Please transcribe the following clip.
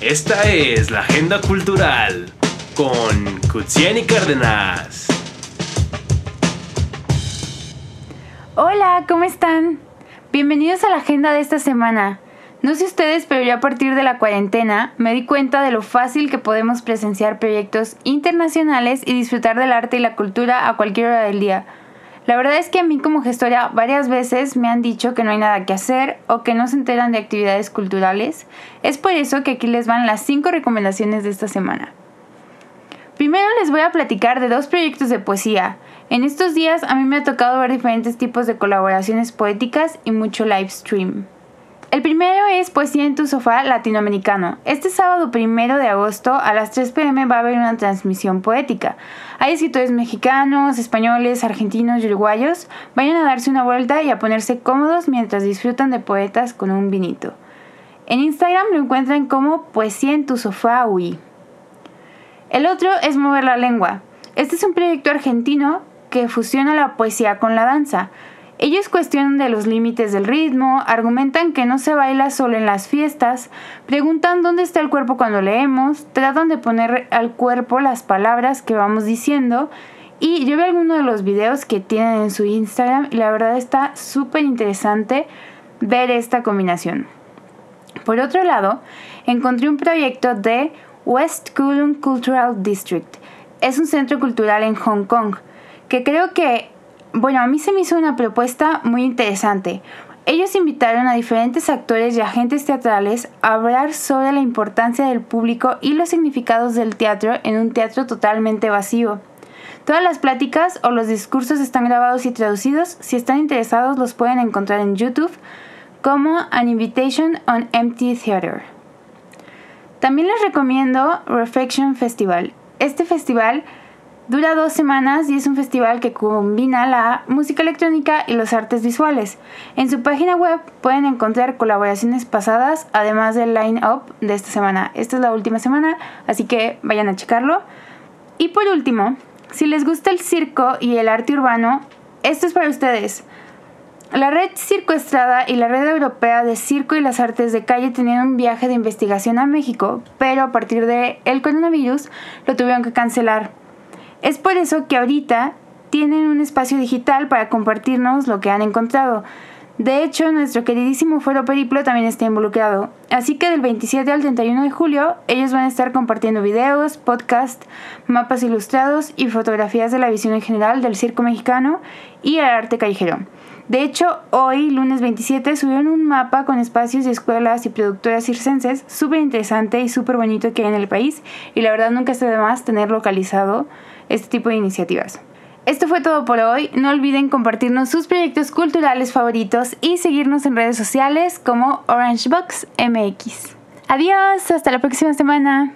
Esta es la Agenda Cultural con Kutsiani Cárdenas. Hola, ¿cómo están? Bienvenidos a la agenda de esta semana. No sé ustedes, pero yo a partir de la cuarentena me di cuenta de lo fácil que podemos presenciar proyectos internacionales y disfrutar del arte y la cultura a cualquier hora del día. La verdad es que a mí como gestora varias veces me han dicho que no hay nada que hacer o que no se enteran de actividades culturales. Es por eso que aquí les van las 5 recomendaciones de esta semana. Primero les voy a platicar de dos proyectos de poesía. En estos días a mí me ha tocado ver diferentes tipos de colaboraciones poéticas y mucho live stream. El primero es Poesía en tu sofá latinoamericano. Este sábado primero de agosto a las 3 pm va a haber una transmisión poética. Hay escritores mexicanos, españoles, argentinos y uruguayos. Vayan a darse una vuelta y a ponerse cómodos mientras disfrutan de poetas con un vinito. En Instagram lo encuentran como Poesía en tu sofá UI. El otro es Mover la lengua. Este es un proyecto argentino que fusiona la poesía con la danza. Ellos cuestionan de los límites del ritmo, argumentan que no se baila solo en las fiestas, preguntan dónde está el cuerpo cuando leemos, tratan de poner al cuerpo las palabras que vamos diciendo y yo vi algunos de los videos que tienen en su Instagram y la verdad está súper interesante ver esta combinación. Por otro lado, encontré un proyecto de West Kowloon Cultural District. Es un centro cultural en Hong Kong que creo que bueno, a mí se me hizo una propuesta muy interesante. Ellos invitaron a diferentes actores y agentes teatrales a hablar sobre la importancia del público y los significados del teatro en un teatro totalmente vacío. Todas las pláticas o los discursos están grabados y traducidos. Si están interesados los pueden encontrar en YouTube como An Invitation on Empty Theater. También les recomiendo Reflection Festival. Este festival Dura dos semanas y es un festival que combina la música electrónica y los artes visuales. En su página web pueden encontrar colaboraciones pasadas, además del line-up de esta semana. Esta es la última semana, así que vayan a checarlo. Y por último, si les gusta el circo y el arte urbano, esto es para ustedes. La red Circo Estrada y la red europea de circo y las artes de calle tenían un viaje de investigación a México, pero a partir del el coronavirus lo tuvieron que cancelar. Es por eso que ahorita tienen un espacio digital para compartirnos lo que han encontrado. De hecho, nuestro queridísimo Fuero Periplo también está involucrado. Así que del 27 al 31 de julio, ellos van a estar compartiendo videos, podcasts, mapas ilustrados y fotografías de la visión en general del circo mexicano y el arte callejero. De hecho, hoy, lunes 27, subieron un mapa con espacios y escuelas y productoras circenses súper interesante y súper bonito que hay en el país. Y la verdad nunca está de más tener localizado este tipo de iniciativas. Esto fue todo por hoy. No olviden compartirnos sus proyectos culturales favoritos y seguirnos en redes sociales como OrangeBox MX. Adiós, hasta la próxima semana.